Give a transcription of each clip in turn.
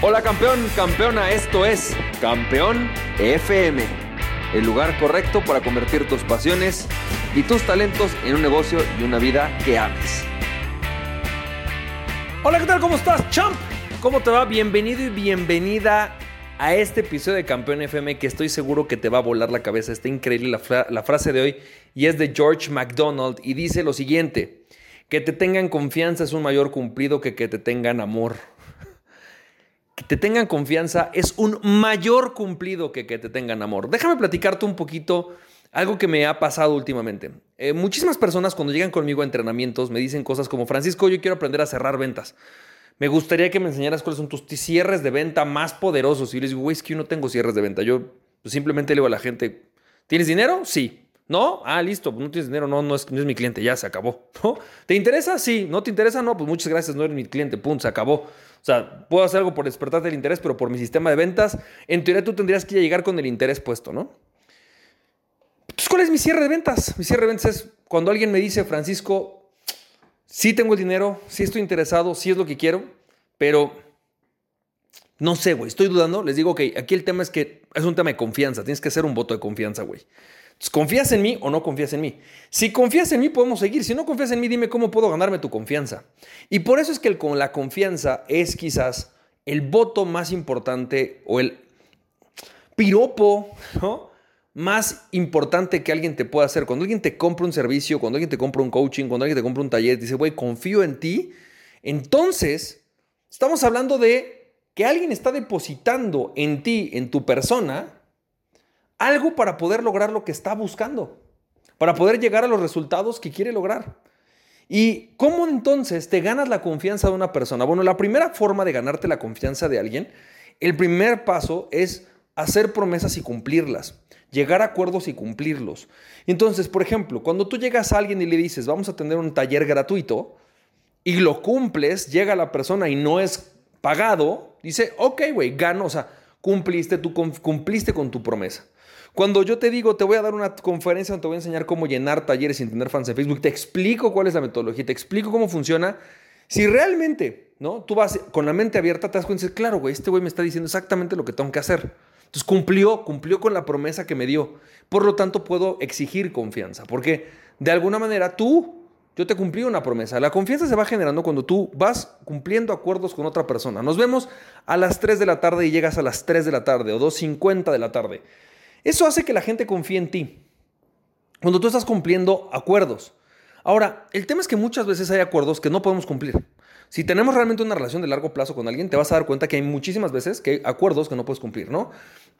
Hola campeón, campeona, esto es Campeón FM, el lugar correcto para convertir tus pasiones y tus talentos en un negocio y una vida que ames. Hola, ¿qué tal? ¿Cómo estás, champ? ¿Cómo te va? Bienvenido y bienvenida a este episodio de Campeón FM que estoy seguro que te va a volar la cabeza. Está increíble la, fra- la frase de hoy y es de George MacDonald y dice lo siguiente, que te tengan confianza es un mayor cumplido que que te tengan amor. Que te tengan confianza es un mayor cumplido que que te tengan amor. Déjame platicarte un poquito algo que me ha pasado últimamente. Eh, muchísimas personas cuando llegan conmigo a entrenamientos me dicen cosas como, Francisco, yo quiero aprender a cerrar ventas. Me gustaría que me enseñaras cuáles son tus cierres de venta más poderosos. Y les digo, güey, es que yo no tengo cierres de venta. Yo simplemente le digo a la gente, ¿tienes dinero? Sí. ¿No? Ah, listo, no tienes dinero, no, no es, no es mi cliente, ya se acabó. ¿Te interesa? Sí. ¿No te interesa? No, pues muchas gracias, no eres mi cliente, pum, se acabó. O sea, puedo hacer algo por despertarte el interés, pero por mi sistema de ventas, en teoría tú tendrías que llegar con el interés puesto, ¿no? Entonces, ¿cuál es mi cierre de ventas? Mi cierre de ventas es cuando alguien me dice, Francisco, sí tengo el dinero, sí estoy interesado, sí es lo que quiero, pero no sé, güey, estoy dudando. Les digo, ok, aquí el tema es que es un tema de confianza, tienes que hacer un voto de confianza, güey. ¿Confías en mí o no confías en mí? Si confías en mí, podemos seguir. Si no confías en mí, dime cómo puedo ganarme tu confianza. Y por eso es que el, con la confianza es quizás el voto más importante o el piropo, más importante que alguien te pueda hacer. Cuando alguien te compra un servicio, cuando alguien te compra un coaching, cuando alguien te compra un taller, dice, güey, confío en ti, entonces estamos hablando de que alguien está depositando en ti, en tu persona, algo para poder lograr lo que está buscando, para poder llegar a los resultados que quiere lograr. ¿Y cómo entonces te ganas la confianza de una persona? Bueno, la primera forma de ganarte la confianza de alguien, el primer paso es hacer promesas y cumplirlas, llegar a acuerdos y cumplirlos. Entonces, por ejemplo, cuando tú llegas a alguien y le dices, vamos a tener un taller gratuito, y lo cumples, llega la persona y no es pagado, dice, ok, güey, gano, o sea, cumpliste, tú cumpliste con tu promesa. Cuando yo te digo, te voy a dar una conferencia donde te voy a enseñar cómo llenar talleres sin tener fans en Facebook, te explico cuál es la metodología, te explico cómo funciona. Si realmente, ¿no? Tú vas con la mente abierta, te das cuenta y dices, claro, güey, este güey me está diciendo exactamente lo que tengo que hacer. Entonces cumplió, cumplió con la promesa que me dio. Por lo tanto, puedo exigir confianza, porque de alguna manera tú, yo te cumplí una promesa. La confianza se va generando cuando tú vas cumpliendo acuerdos con otra persona. Nos vemos a las 3 de la tarde y llegas a las 3 de la tarde o 2.50 de la tarde. Eso hace que la gente confíe en ti. Cuando tú estás cumpliendo acuerdos. Ahora, el tema es que muchas veces hay acuerdos que no podemos cumplir. Si tenemos realmente una relación de largo plazo con alguien, te vas a dar cuenta que hay muchísimas veces que hay acuerdos que no puedes cumplir, ¿no?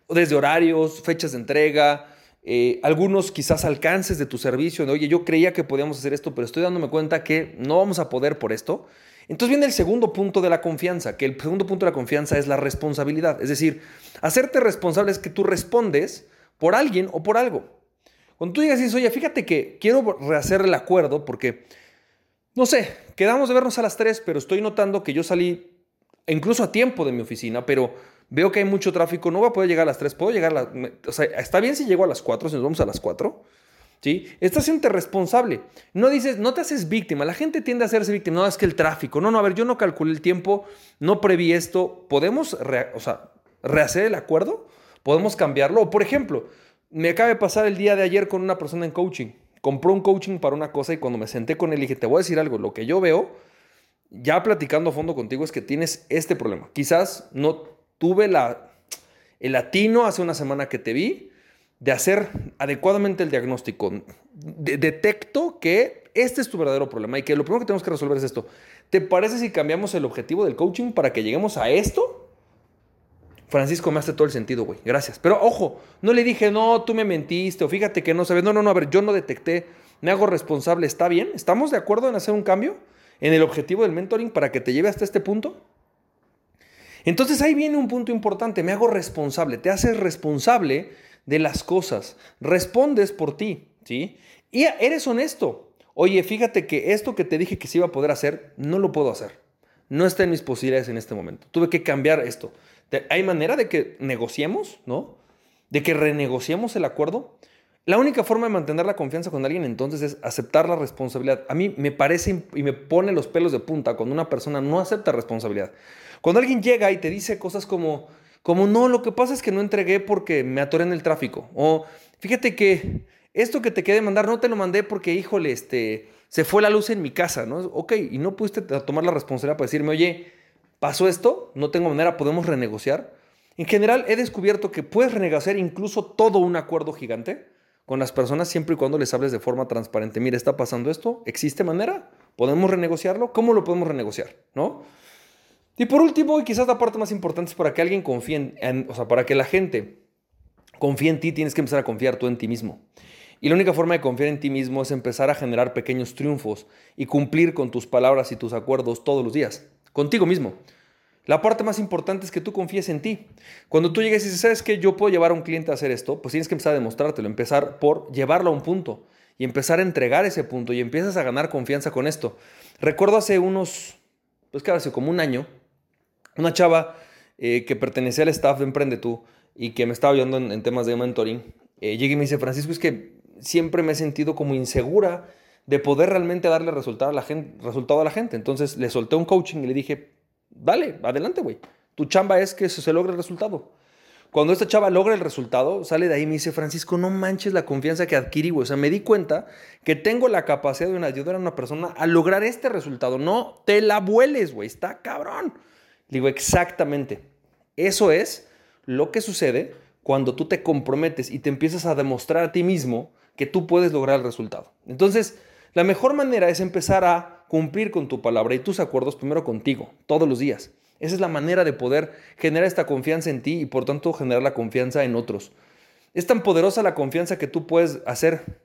Desde horarios, fechas de entrega, eh, algunos quizás alcances de tu servicio. Oye, yo creía que podíamos hacer esto, pero estoy dándome cuenta que no vamos a poder por esto. Entonces viene el segundo punto de la confianza, que el segundo punto de la confianza es la responsabilidad. Es decir, hacerte responsable es que tú respondes por alguien o por algo. Cuando tú dices, oye, fíjate que quiero rehacer el acuerdo porque, no sé, quedamos de vernos a las 3, pero estoy notando que yo salí incluso a tiempo de mi oficina, pero veo que hay mucho tráfico, no voy a poder llegar a las 3, puedo llegar a las... O sea, está bien si llego a las 4, si nos vamos a las 4. ¿Sí? Estás siendo responsable. No dices, no te haces víctima. La gente tiende a hacerse víctima. No, es que el tráfico. No, no, a ver, yo no calculé el tiempo, no preví esto. ¿Podemos o sea, rehacer el acuerdo? ¿Podemos cambiarlo? O, por ejemplo, me acaba de pasar el día de ayer con una persona en coaching. Compró un coaching para una cosa y cuando me senté con él dije, te voy a decir algo. Lo que yo veo, ya platicando a fondo contigo, es que tienes este problema. Quizás no tuve la, el latino hace una semana que te vi de hacer adecuadamente el diagnóstico. De- detecto que este es tu verdadero problema y que lo primero que tenemos que resolver es esto. ¿Te parece si cambiamos el objetivo del coaching para que lleguemos a esto? Francisco, me hace todo el sentido, güey. Gracias. Pero ojo, no le dije, no, tú me mentiste o fíjate que no sabes. No, no, no, a ver, yo no detecté. Me hago responsable. ¿Está bien? ¿Estamos de acuerdo en hacer un cambio en el objetivo del mentoring para que te lleve hasta este punto? Entonces ahí viene un punto importante. Me hago responsable. Te haces responsable de las cosas. Respondes por ti, ¿sí? Y eres honesto. Oye, fíjate que esto que te dije que se iba a poder hacer, no lo puedo hacer. No está en mis posibilidades en este momento. Tuve que cambiar esto. ¿Hay manera de que negociemos, no? De que renegociemos el acuerdo. La única forma de mantener la confianza con alguien entonces es aceptar la responsabilidad. A mí me parece y me pone los pelos de punta cuando una persona no acepta responsabilidad. Cuando alguien llega y te dice cosas como, como no, lo que pasa es que no entregué porque me atoré en el tráfico. O fíjate que esto que te quedé mandar no te lo mandé porque, híjole, este, se fue la luz en mi casa, ¿no? Ok, y no pudiste tomar la responsabilidad para decirme, oye, pasó esto, no tengo manera, podemos renegociar. En general, he descubierto que puedes renegociar incluso todo un acuerdo gigante con las personas siempre y cuando les hables de forma transparente. Mira, está pasando esto, ¿existe manera? ¿Podemos renegociarlo? ¿Cómo lo podemos renegociar? ¿No? Y por último, y quizás la parte más importante es para que alguien confíe en, o sea, para que la gente confíe en ti, tienes que empezar a confiar tú en ti mismo. Y la única forma de confiar en ti mismo es empezar a generar pequeños triunfos y cumplir con tus palabras y tus acuerdos todos los días, contigo mismo. La parte más importante es que tú confíes en ti. Cuando tú llegues y dices, ¿sabes qué? Yo puedo llevar a un cliente a hacer esto, pues tienes que empezar a demostrártelo, empezar por llevarlo a un punto y empezar a entregar ese punto y empiezas a ganar confianza con esto. Recuerdo hace unos, pues que hace como un año, una chava eh, que pertenecía al staff de Emprende Tú y que me estaba ayudando en, temas de mentoring, eh, llega y me dice, Francisco, es que siempre me he sentido como insegura de poder realmente darle resultado a la gente. Resultado a la gente. Entonces le solté un coaching y le dije, dale, adelante, güey. Tu chamba es que se logre el resultado. Cuando esta chava logra el resultado, sale de ahí y me dice, Francisco, no manches la confianza que adquirí, güey. O sea, me di cuenta que tengo la capacidad de ayudar a una persona a lograr este resultado. No te la vueles, güey. Está cabrón. Digo, exactamente. Eso es lo que sucede cuando tú te comprometes y te empiezas a demostrar a ti mismo que tú puedes lograr el resultado. Entonces, la mejor manera es empezar a cumplir con tu palabra y tus acuerdos primero contigo, todos los días. Esa es la manera de poder generar esta confianza en ti y por tanto generar la confianza en otros. Es tan poderosa la confianza que tú puedes hacer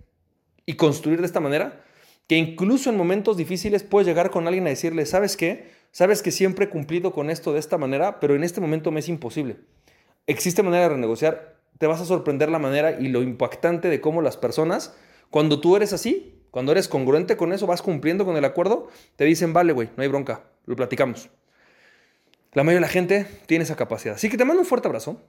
y construir de esta manera que incluso en momentos difíciles puedes llegar con alguien a decirle, ¿sabes qué? Sabes que siempre he cumplido con esto de esta manera, pero en este momento me es imposible. Existe manera de renegociar. Te vas a sorprender la manera y lo impactante de cómo las personas, cuando tú eres así, cuando eres congruente con eso, vas cumpliendo con el acuerdo, te dicen, vale, güey, no hay bronca, lo platicamos. La mayoría de la gente tiene esa capacidad. Así que te mando un fuerte abrazo.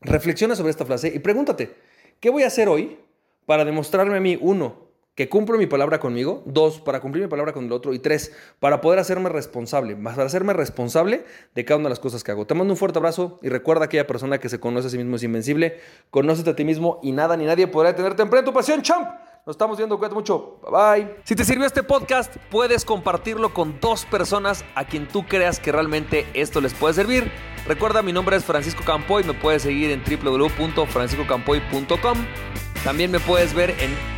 Reflexiona sobre esta frase y pregúntate, ¿qué voy a hacer hoy para demostrarme a mí, uno, que cumplo mi palabra conmigo, dos, para cumplir mi palabra con el otro, y tres, para poder hacerme responsable, para hacerme responsable de cada una de las cosas que hago. Te mando un fuerte abrazo y recuerda que aquella persona que se conoce a sí mismo es invencible, conócete a ti mismo y nada ni nadie podrá detenerte. en tu pasión, champ. Nos estamos viendo, cuídate mucho. Bye bye. Si te sirvió este podcast, puedes compartirlo con dos personas a quien tú creas que realmente esto les puede servir. Recuerda, mi nombre es Francisco Campoy, me puedes seguir en www.franciscocampoy.com. También me puedes ver en